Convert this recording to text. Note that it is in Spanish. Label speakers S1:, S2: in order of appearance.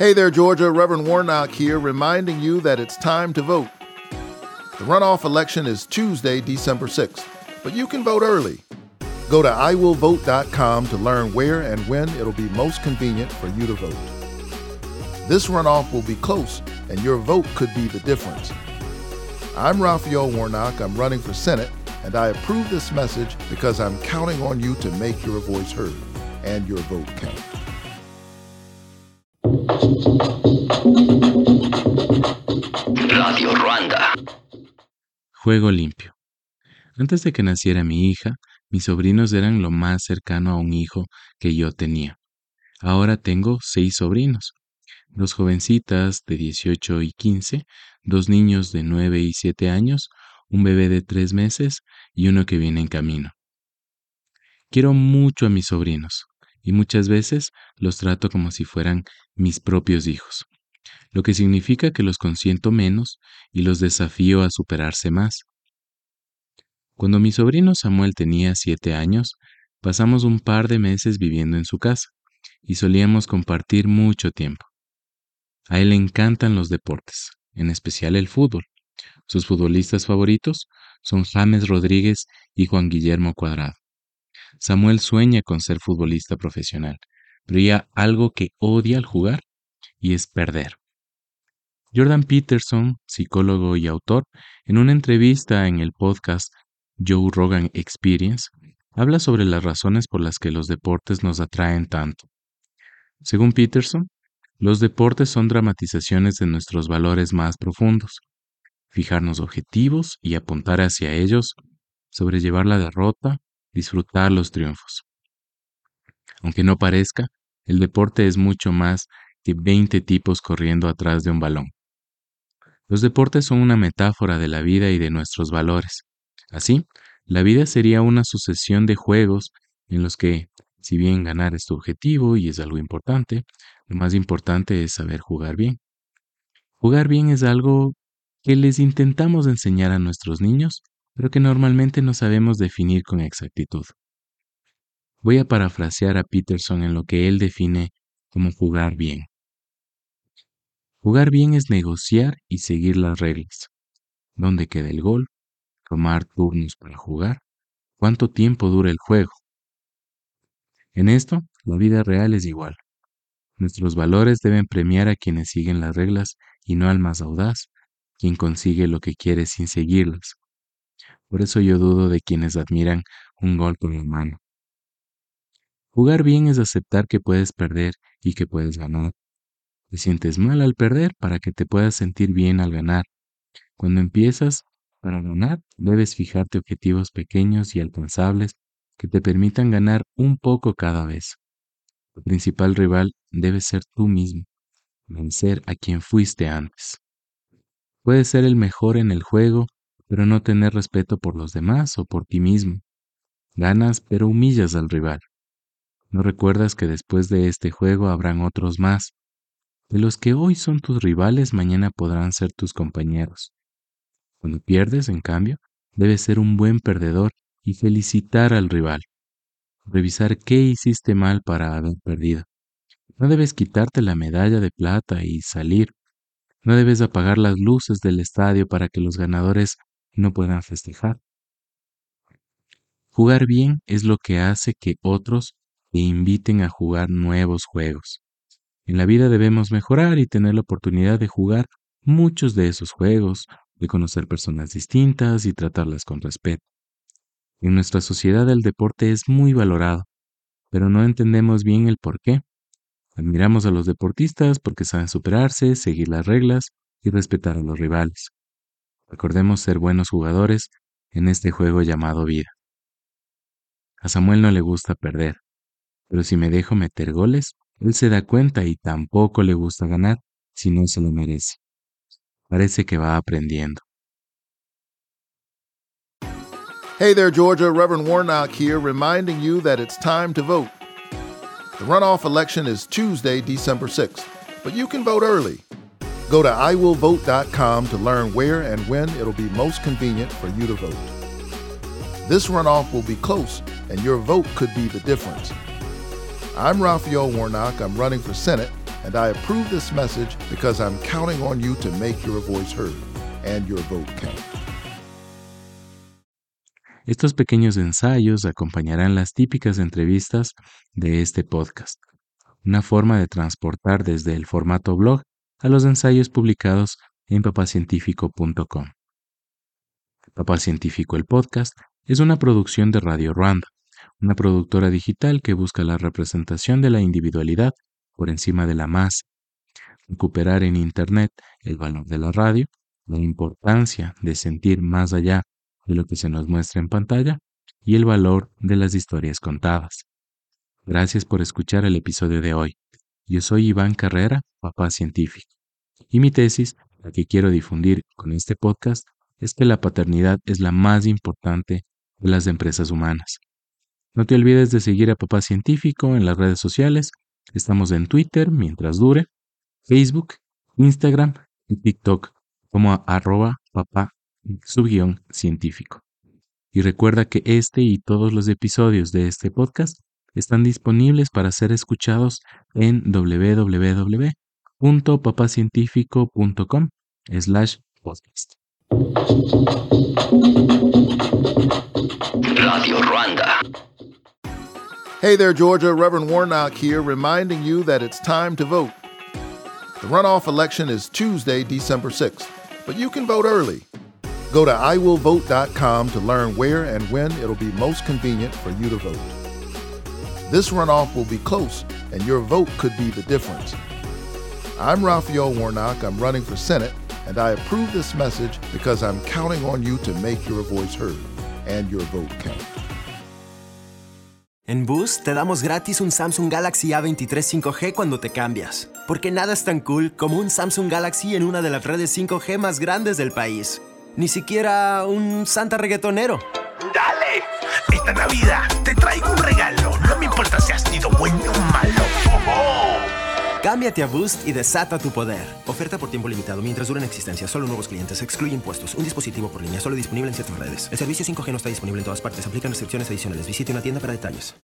S1: Hey there, Georgia. Reverend Warnock here, reminding you that it's time to vote. The runoff election is Tuesday, December 6th, but you can vote early. Go to iwillvote.com to learn where and when it'll be most convenient for you to vote. This runoff will be close, and your vote could be the difference. I'm Raphael Warnock. I'm running for Senate, and I approve this message because I'm counting on you to make your voice heard and your vote count.
S2: Radio Ruanda.
S3: Juego limpio. Antes de que naciera mi hija, mis sobrinos eran lo más cercano a un hijo que yo tenía. Ahora tengo seis sobrinos. Dos jovencitas de 18 y 15, dos niños de 9 y 7 años, un bebé de 3 meses y uno que viene en camino. Quiero mucho a mis sobrinos y muchas veces los trato como si fueran mis propios hijos, lo que significa que los consiento menos y los desafío a superarse más. Cuando mi sobrino Samuel tenía siete años, pasamos un par de meses viviendo en su casa y solíamos compartir mucho tiempo. A él le encantan los deportes, en especial el fútbol. Sus futbolistas favoritos son James Rodríguez y Juan Guillermo Cuadrado. Samuel sueña con ser futbolista profesional, pero ya algo que odia al jugar y es perder. Jordan Peterson, psicólogo y autor, en una entrevista en el podcast Joe Rogan Experience, habla sobre las razones por las que los deportes nos atraen tanto. Según Peterson, los deportes son dramatizaciones de nuestros valores más profundos. Fijarnos objetivos y apuntar hacia ellos, sobrellevar la derrota, disfrutar los triunfos. Aunque no parezca, el deporte es mucho más que 20 tipos corriendo atrás de un balón. Los deportes son una metáfora de la vida y de nuestros valores. Así, la vida sería una sucesión de juegos en los que, si bien ganar es tu objetivo y es algo importante, lo más importante es saber jugar bien. Jugar bien es algo que les intentamos enseñar a nuestros niños, pero que normalmente no sabemos definir con exactitud. Voy a parafrasear a Peterson en lo que él define como jugar bien. Jugar bien es negociar y seguir las reglas. ¿Dónde queda el gol? Tomar turnos para jugar. ¿Cuánto tiempo dura el juego? En esto, la vida real es igual. Nuestros valores deben premiar a quienes siguen las reglas y no al más audaz, quien consigue lo que quiere sin seguirlas. Por eso yo dudo de quienes admiran un gol con la mano. Jugar bien es aceptar que puedes perder y que puedes ganar. Te sientes mal al perder para que te puedas sentir bien al ganar. Cuando empiezas, para ganar, debes fijarte objetivos pequeños y alcanzables que te permitan ganar un poco cada vez. Tu principal rival debe ser tú mismo, vencer a quien fuiste antes. Puedes ser el mejor en el juego, pero no tener respeto por los demás o por ti mismo. Ganas, pero humillas al rival. No recuerdas que después de este juego habrán otros más. De los que hoy son tus rivales, mañana podrán ser tus compañeros. Cuando pierdes, en cambio, debes ser un buen perdedor y felicitar al rival. Revisar qué hiciste mal para haber perdido. No debes quitarte la medalla de plata y salir. No debes apagar las luces del estadio para que los ganadores no puedan festejar. Jugar bien es lo que hace que otros te inviten a jugar nuevos juegos. En la vida debemos mejorar y tener la oportunidad de jugar muchos de esos juegos, de conocer personas distintas y tratarlas con respeto. En nuestra sociedad el deporte es muy valorado, pero no entendemos bien el por qué. Admiramos a los deportistas porque saben superarse, seguir las reglas y respetar a los rivales. Recordemos ser buenos jugadores en este juego llamado vida. A Samuel no le gusta perder, pero si me dejo meter goles, él se da cuenta y tampoco le gusta ganar si no se lo merece. Parece que va aprendiendo.
S1: Hey there, Georgia. Reverend Warnock here, reminding you that it's time to vote. The runoff election is Tuesday, December 6th, but you can vote early. Go to iwillvote.com to learn where and when it'll be most convenient for you to vote. This runoff will be close, and your vote could be the difference. I'm Raphael Warnock. I'm running for Senate, and I approve this message because I'm counting on you to make your voice heard and your vote count.
S3: Estos pequeños ensayos acompañarán las típicas entrevistas de este podcast, una forma de transportar desde el formato blog a los ensayos publicados en papacientífico.com. Papá Científico el podcast es una producción de Radio Rwanda, una productora digital que busca la representación de la individualidad por encima de la masa, recuperar en Internet el valor de la radio, la importancia de sentir más allá de lo que se nos muestra en pantalla y el valor de las historias contadas. Gracias por escuchar el episodio de hoy. Yo soy Iván Carrera, papá científico, y mi tesis, la que quiero difundir con este podcast, es que la paternidad es la más importante de las empresas humanas. No te olvides de seguir a Papá Científico en las redes sociales. Estamos en Twitter mientras dure, Facebook, Instagram y TikTok como arroba papá científico. Y recuerda que este y todos los episodios de este podcast están disponibles para ser escuchados en www.papacientifico.com slash podcast.
S2: Radio Rwanda.
S1: Hey there, Georgia. Reverend Warnock here, reminding you that it's time to vote. The runoff election is Tuesday, December 6th, but you can vote early. Go to iwillvote.com to learn where and when it'll be most convenient for you to vote. This runoff will be close, and your vote could be the difference. I'm Raphael Warnock. I'm running for Senate, and I approve this message because I'm counting on you to make your voice heard and your vote count.
S4: En Boost te damos gratis un Samsung Galaxy A23 5G cuando te cambias. Porque nada es tan cool como un Samsung Galaxy en una de las redes 5G más grandes del país. Ni siquiera un Santa reggaetonero.
S5: Dale, esta Navidad te traigo un regalo. Bueno malo.
S4: Cámbiate a Boost y desata tu poder. Oferta por tiempo limitado mientras dura en existencia. Solo nuevos clientes. Excluye impuestos. Un dispositivo por línea. Solo disponible en ciertas redes. El servicio 5G no está disponible en todas partes. Aplican restricciones adicionales. Visite una tienda para detalles.